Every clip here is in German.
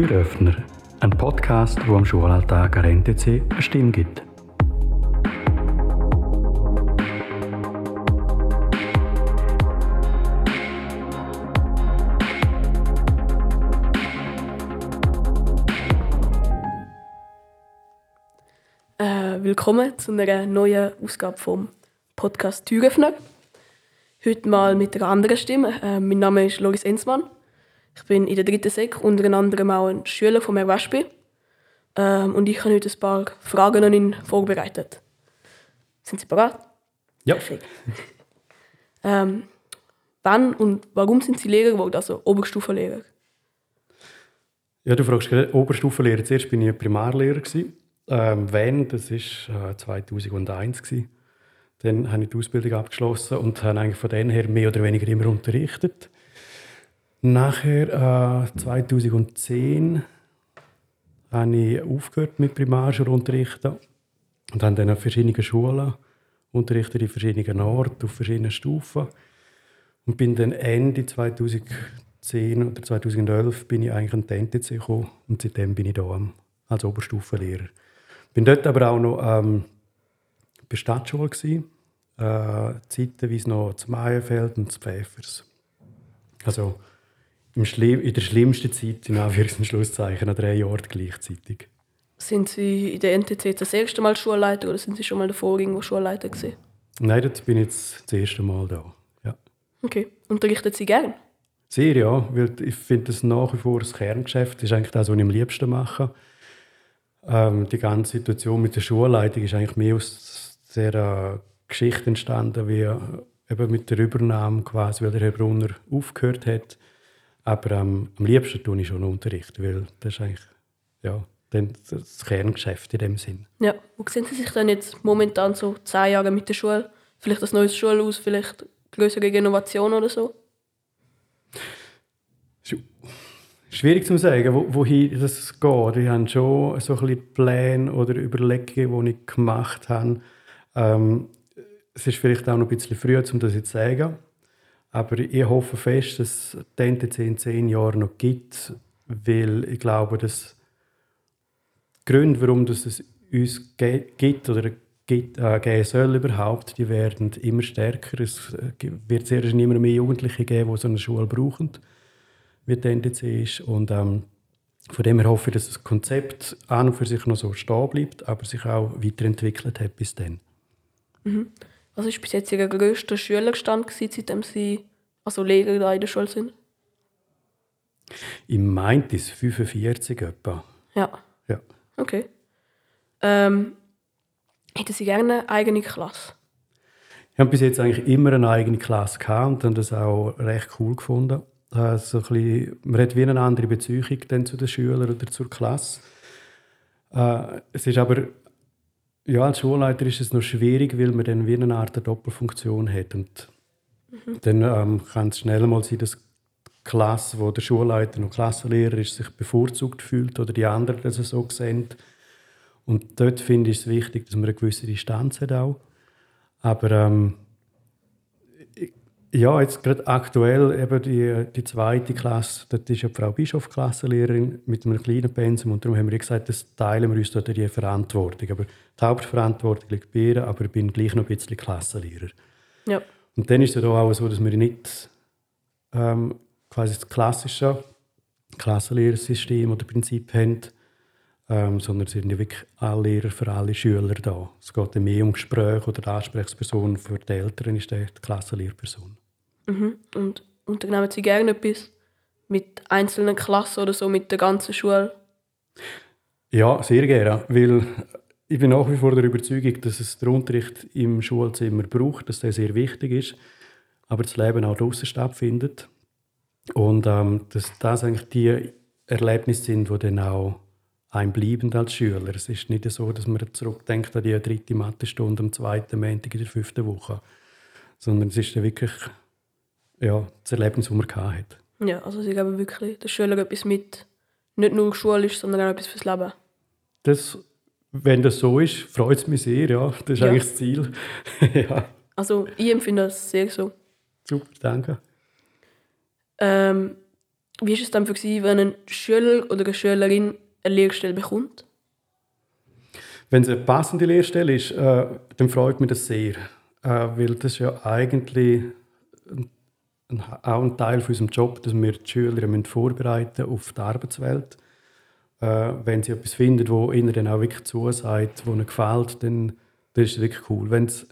Türöffner, ein Podcast, wo am Schulalltag an NTC eine Stimme gibt. Äh, willkommen zu einer neuen Ausgabe vom Podcast Türöffner. Heute mal mit einer anderen Stimme. Äh, mein Name ist Loris Enzmann. Ich bin in der dritten Sek, unter anderem auch ein Schüler von Wespi. Ähm, und ich habe heute ein paar Fragen an ihn vorbereitet. Sind Sie bereit? Ja. Perfekt. ähm, wann und warum sind Sie Lehrer geworden, also Oberstufenlehrer? Ja, du fragst gerade Oberstufenlehrer. Zuerst bin ich Primarlehrer. Gewesen. Ähm, wenn, das war äh, 2001. Gewesen. Dann habe ich die Ausbildung abgeschlossen und habe eigentlich von dann her mehr oder weniger immer unterrichtet. Nachher, äh, 2010, habe ich aufgehört mit Primarschulunterrichten und habe dann an verschiedenen Schulen unterrichtet, in verschiedenen Orten, auf verschiedenen Stufen. Und bin dann Ende 2010 oder 2011 bin ich eigentlich an die NTC gekommen und seitdem bin ich da als Oberstufenlehrer. Bin dort aber auch noch ähm, bei Stadtschule gewesen, äh, zeitweise noch zum Meierfeld und zum Pfäffers. Also im in der schlimmsten Zeit, in Anführungs- und Schlusszeichen, an drei Orten gleichzeitig. Sind Sie in der NTC das erste Mal Schulleiter oder sind Sie schon mal davor irgendwo Schulleiter gewesen? Nein, jetzt bin ich jetzt das erste Mal da. Ja. Okay. Unterrichten Sie gern? Sehr, ja, weil ich finde das nach wie vor das Kerngeschäft. Das ist eigentlich das, was ich am liebsten mache. Ähm, die ganze Situation mit der Schulleitung ist eigentlich mehr aus der Geschichte entstanden, wie äh, eben mit der Übernahme quasi, weil der Herr Brunner aufgehört hat. Aber ähm, am liebsten tue ich schon Unterricht, weil das ist eigentlich ja, das Kerngeschäft in dem Sinn. Ja. Wo sehen Sie sich dann jetzt momentan so zehn Jahre mit der Schule? Vielleicht ein neues Schulhaus, vielleicht größere Innovation oder so? Schwierig zu sagen, wo, wohin das geht. Ich habe schon so ein bisschen Pläne oder Überlegungen, die ich gemacht habe. Ähm, es ist vielleicht auch noch ein bisschen früh, um das jetzt zu sagen. Aber ich hoffe fest, dass es die NTC in zehn Jahren noch gibt, weil ich glaube, dass die Gründe, warum es uns gibt oder gibt, äh, geben soll überhaupt, die werden immer stärker. Es wird sehr schnell immer mehr Jugendliche geben, die so eine Schule brauchen wie die NDC ist. Und ähm, von dem her hoffe ich, dass das Konzept an und für sich noch so stehen bleibt, aber sich auch weiterentwickelt hat bis dann. Mhm. Was war bis jetzt Ihr grösster Schülerstand, gewesen, seitdem Sie also Lehrer da in der Schule sind? Ich meinte es 45 etwa. Ja. Ja. Okay. Ähm, hätten Sie gerne eine eigene Klasse? Ich habe bis jetzt eigentlich immer eine eigene Klasse gehabt und habe das auch recht cool gefunden. Äh, so ein bisschen, man hat wie eine andere Beziehung dann zu den Schülern oder zur Klasse. Äh, es ist aber, ja, als Schulleiter ist es noch schwierig, weil man dann wie eine Art Doppelfunktion hat. Und mhm. dann ähm, kann es schnell mal sein, dass die Klasse, wo der Schulleiter und Klassenlehrer ist, sich bevorzugt fühlt oder die anderen das so sehen. Und dort finde ich es wichtig, dass man eine gewisse Distanz hat auch. Aber ähm, ja, jetzt gerade aktuell eben die, die zweite Klasse, dort ist ja Frau Bischof Klassenlehrerin mit einem kleinen Pensum und darum haben wir gesagt, das teilen wir uns dort die Verantwortung. Aber die Hauptverantwortung liegt bei ihr, aber ich bin gleich noch ein bisschen Klassenlehrer. Ja. Und dann ist es ja auch so, dass wir nicht ähm, quasi das klassische Klassenlehrersystem oder Prinzip haben, ähm, sondern es sind ja wirklich alle Lehrer für alle Schüler da. Es geht mehr um Gespräche oder die Ansprechperson für die Eltern ist die Klassenlehrperson. Mhm. Und unternehmen Sie gerne etwas mit einzelnen Klassen oder so, mit der ganzen Schule? Ja, sehr gerne, weil ich bin nach wie vor der Überzeugung, dass es den Unterricht im Schulzimmer braucht, dass der sehr wichtig ist, aber das Leben auch draußen stattfindet und ähm, dass das eigentlich die Erlebnisse sind, die dann auch einem bleiben als Schüler. Es ist nicht so, dass man zurückdenkt an die dritte Mathestunde am zweiten Montag in der fünften Woche, sondern es ist dann wirklich ja, das Erlebnis, das man hatte. Ja, also sie geben wirklich den Schülern etwas mit, nicht nur schulisch, sondern auch etwas fürs Leben. Das, wenn das so ist, freut es mich sehr, ja. Das ist ja. eigentlich das Ziel. ja. Also ich empfinde das sehr so. Super, danke. Ähm, wie ist es dann für Sie, wenn ein Schüler oder eine Schülerin eine Lehrstelle bekommt? Wenn es eine passende Lehrstelle ist, äh, dann freut mich das sehr. Äh, weil das ist ja eigentlich ein, auch ein Teil von unserem Job, dass wir die Schüler müssen vorbereiten auf die Arbeitswelt. Äh, wenn sie etwas finden, wo ihnen dann auch wirklich zusagt, wo ihnen gefällt, dann das ist wirklich cool. Wenn es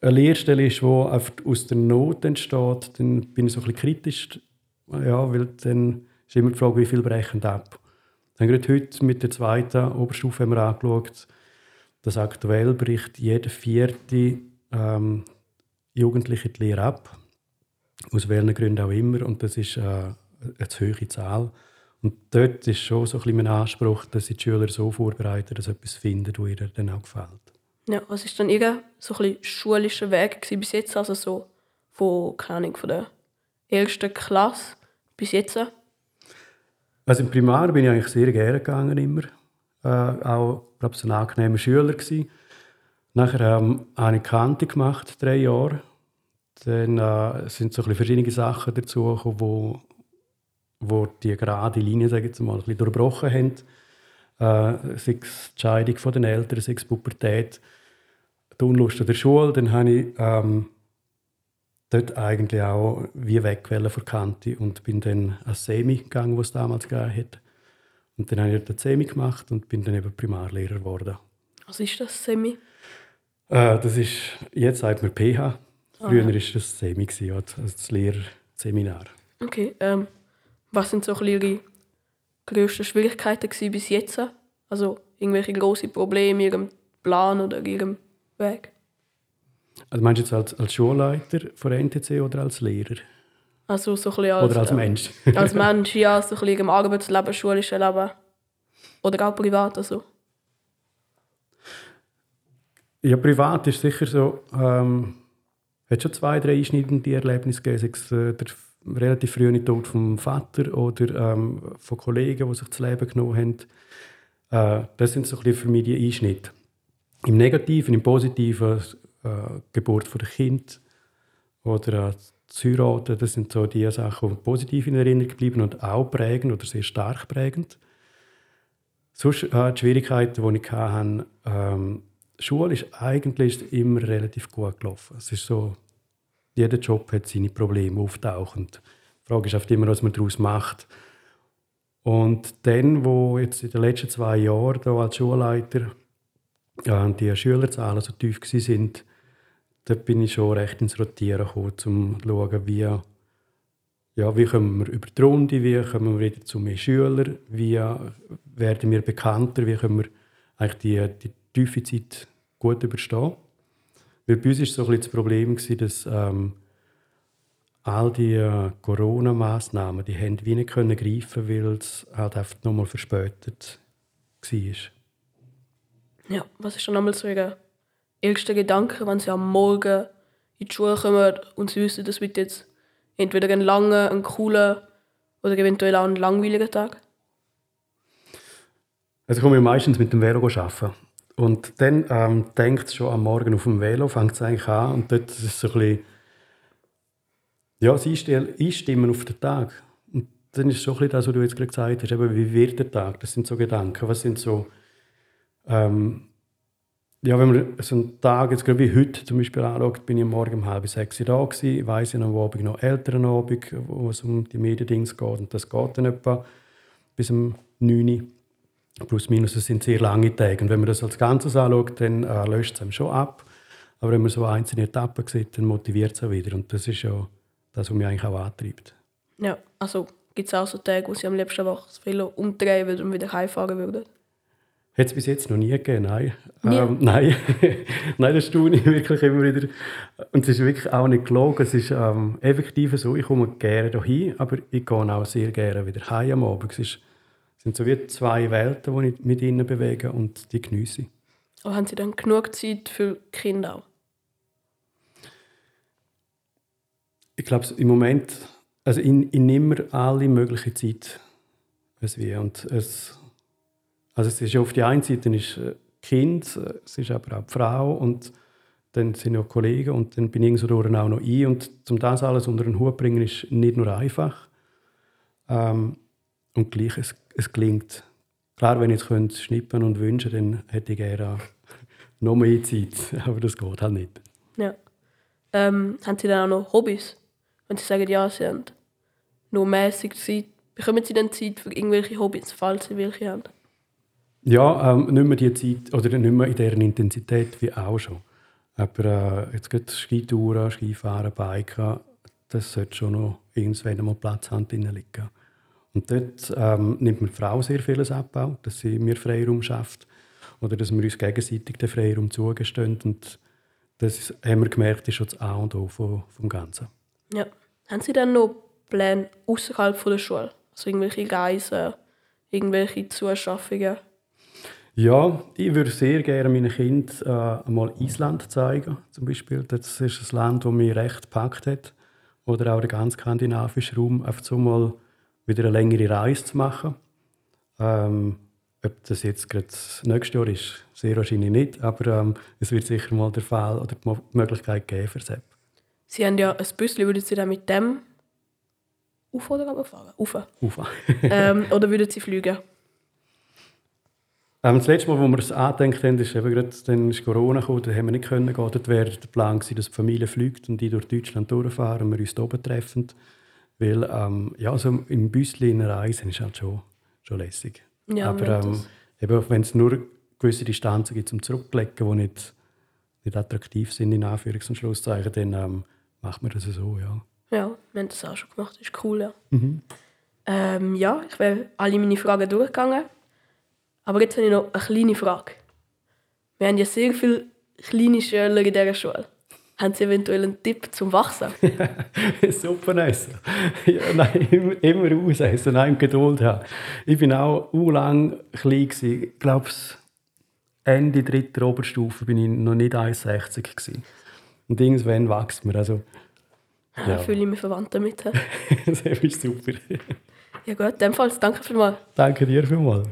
eine Lehrstelle ist, die aus der Not entsteht, dann bin ich so ein bisschen kritisch ja, weil dann ist immer die Frage, wie viel brechen ab. Dann gerade heute mit der zweiten Oberstufe haben wir angeschaut, dass aktuell bricht jeder vierte ähm, Jugendliche die Lehre ab. Aus welchen Gründen auch immer. Und das ist äh, eine zu hohe Zahl. Und dort ist schon so ein bisschen mein Anspruch, dass sie die Schüler so vorbereiten, dass sie etwas finden, das ihnen dann auch gefällt. Ja, was war dann Ihr so ein schulischer Weg bis jetzt? Also so von, keine Ahnung, von der ersten Klasse bis jetzt? Also im Primar bin ich eigentlich sehr gerne gegangen immer. Äh, auch glaube ein angenehmer Schüler gewesen. Nachher ähm, habe ich Kante gemacht, drei Jahre. Dann äh, sind so ein verschiedene Sachen dazu gekommen, wo, wo die gerade Linie, sage ich mal, ein durchbrochen haben. Äh, sei es die Scheidung von den Eltern, sei es Pubertät, die Unlust an der Schule. Dann habe ich ähm, dort eigentlich auch wie weg von Kante und bin dann als Semi gegangen, was es damals gegeben hat. Und dann habe ich dort Semi gemacht und bin dann eben Primarlehrer geworden. Was ist das Semi? Äh, das ist, jetzt sagt man PH. Ah, Früher war ja. das Semi, also das Lehrerseminar. Okay, ähm, was sind so Ihre grössten Schwierigkeiten bis jetzt? Also irgendwelche grossen Probleme in Ihrem Plan oder in Ihrem Weg? Also meinst du jetzt als, als Schulleiter von NTC oder als Lehrer? Also so ein als, oder als Mensch? Äh, als Mensch, ja, so ein bisschen im Arbeitsleben, schulischen Leben. Oder auch privat, also. Ja, privat ist sicher so, ähm, hat schon zwei, drei einschneidende Erlebnisse gegeben, sei äh, der relativ frühe Tod vom Vater oder ähm, von Kollegen, die sich das Leben genommen haben. Äh, das sind so ein bisschen für mich die Einschnitte. Im Negativen, im Positiven äh, Geburt von Kind oder äh, das Heiraten, das sind so die Sachen, die positiv in Erinnerung geblieben und auch prägend oder sehr stark prägend. Sonst äh, die Schwierigkeiten, die ich hatte, ähm, Schule ist eigentlich immer relativ gut gelaufen. Es ist so, jeder Job hat seine Probleme auftauchend. Die Frage ist oft immer, was man daraus macht. Und dann, wo jetzt in den letzten zwei Jahren da als Schulleiter ja, die Schülerzahlen so tief sind, da bin ich schon recht ins Rotieren gekommen, um zu schauen, wie, ja, wie kommen wir über die Runde, wie kommen wir wieder zu mehr Schülern, wie werden wir bekannter, wie können wir eigentlich die, die tiefe Zeit gut überstehen. Weil bei uns war so das Problem, dass ähm, all die äh, Corona-Massnahmen, die haben wie nicht können greifen, weil es halt einfach nochmal verspätet war. Ja, was ist dann nochmal so Ihr erster Gedanke, wenn Sie am Morgen in die Schule kommen und Sie wissen, das wird jetzt entweder ein langer, ein cooler oder eventuell auch ein langweiliger Tag? Also ich komme meistens mit dem Velo arbeiten. Und dann ähm, denkt schon am Morgen auf dem Velo, fängt es eigentlich an und dort ist es so ein bisschen, ja, das Einstimmen auf den Tag. Und dann ist schon ein bisschen das, was du jetzt gerade gesagt hast, eben, wie wird der Tag? Das sind so Gedanken, was sind so ähm, ja, wenn man so einen Tag jetzt gerade wie heute zum Beispiel anschaut, bin ich morgen um halb sechs da gewesen. Ich weiss, ich am Abend noch älteren Abend, wo es um die Mediendings geht. Und das geht dann etwa bis um 9 Uhr. Plus minus, es sind sehr lange Tage. Und wenn man das als Ganzes anschaut, dann äh, löscht es einem schon ab. Aber wenn man so einzelne Etappen sieht, dann motiviert es auch wieder. Und das ist ja das, was mich eigentlich auch antreibt. Ja, also gibt es auch so Tage, wo Sie am liebsten einfach das Velo umdrehen würden und wieder heimfahren würden? Hat es bis jetzt noch nie gegeben, nein. Ähm, nein. nein, das staune ich wirklich immer wieder. Und es ist wirklich auch nicht gelogen. Es ist ähm, effektiv so, ich komme gerne hier, aber ich gehe auch sehr gerne wieder heim am Abend. Es, ist, es sind so wie zwei Welten, die ich mit ihnen bewege und die genieße. Aber haben Sie dann genug Zeit für Kinder auch? Ich glaube, im Moment, also ich, ich nehme alle mögliche Zeit. Und es, also es ist auf die einen Seite ist äh, Kind, äh, es ist aber auch die Frau und dann sind noch Kollegen und dann bin ich so auch noch ein. Und zum das alles unter den Hut bringen ist nicht nur einfach. Ähm, und gleich, es, es gelingt. Klar, wenn ich jetzt könnte schnippen und wünschen, dann hätte ich gerne noch mehr Zeit. Aber das geht halt nicht. Ja. Ähm, haben Sie dann auch noch Hobbys? Wenn Sie sagen, ja, Sie haben nur mäßig Zeit, bekommen Sie dann Zeit für irgendwelche Hobbys, falls Sie welche haben? Ja, ähm, nicht mehr die Zeit oder nicht mehr in dieser Intensität wie auch schon. Aber äh, jetzt geht Skitouren, Skifahren, Biken, das sollte schon noch irgendwann mal Platz haben liegen. Und dort ähm, nimmt mir die Frau sehr vieles ab, dass sie mir Freiraum schafft oder dass wir uns gegenseitig den Freiraum zugestehen. Und das haben wir gemerkt, ist schon das A und O vom, vom Ganzen. Ja. Haben Sie dann noch Pläne außerhalb der Schule? Also irgendwelche Reisen, irgendwelche Zuschaffungen? Ja, ich würde sehr gerne meinen Kindern äh, einmal Island zeigen, zum Beispiel. Das ist ein Land, das mich recht gepackt hat. Oder auch der ganze skandinavische Raum, einfach so mal wieder eine längere Reise zu machen. Ähm, ob das jetzt gerade das nächste Jahr ist, sehr wahrscheinlich nicht, aber ähm, es wird sicher mal der Fall oder die Möglichkeit geben für Sepp. Sie haben ja ein Büsschen, würden Sie dann mit dem auf oder runterfahren? Auf. Auf. ähm, oder würden Sie fliegen? Ähm, das letzte Mal, wo wir es angedenkt haben, ist eben gerade, dann ist Corona gekommen, da haben wir nicht können gehen. Dort wäre der Plan gewesen, dass die Familie fliegt und die durch Deutschland durchfahren und wir uns hier oben treffen. Weil, ähm, ja, so im Büsschen in einer Reise ist halt schon, schon lässig. Ja, Aber ähm, eben, wenn es nur gewisse Distanzen gibt zum Zurücklegen, die nicht, nicht attraktiv sind, in Anführungs- und Schlusszeichen, dann ähm, macht man das so, ja. Ja, wir haben das auch schon gemacht. Das ist cool, ja. Mhm. Ähm, ja, ich wäre alle meine Fragen durchgegangen. Aber jetzt habe ich noch eine kleine Frage. Wir haben ja sehr viele kleine Schüler in dieser Schule. Haben Sie eventuell einen Tipp zum Wachsen? Suppen essen. Ja, nein, immer, immer ausessen, nein, Geduld haben. Ich war auch lang klein. Gewesen. Ich glaube, Ende dritter Oberstufe bin ich noch nicht 1,60 gewesen. Und irgendwann wächst man. Also, ja. ja. fühle ich mich verwandt damit. das ist super. Ja gut, in dem Fall danke vielmals. Danke dir vielmals.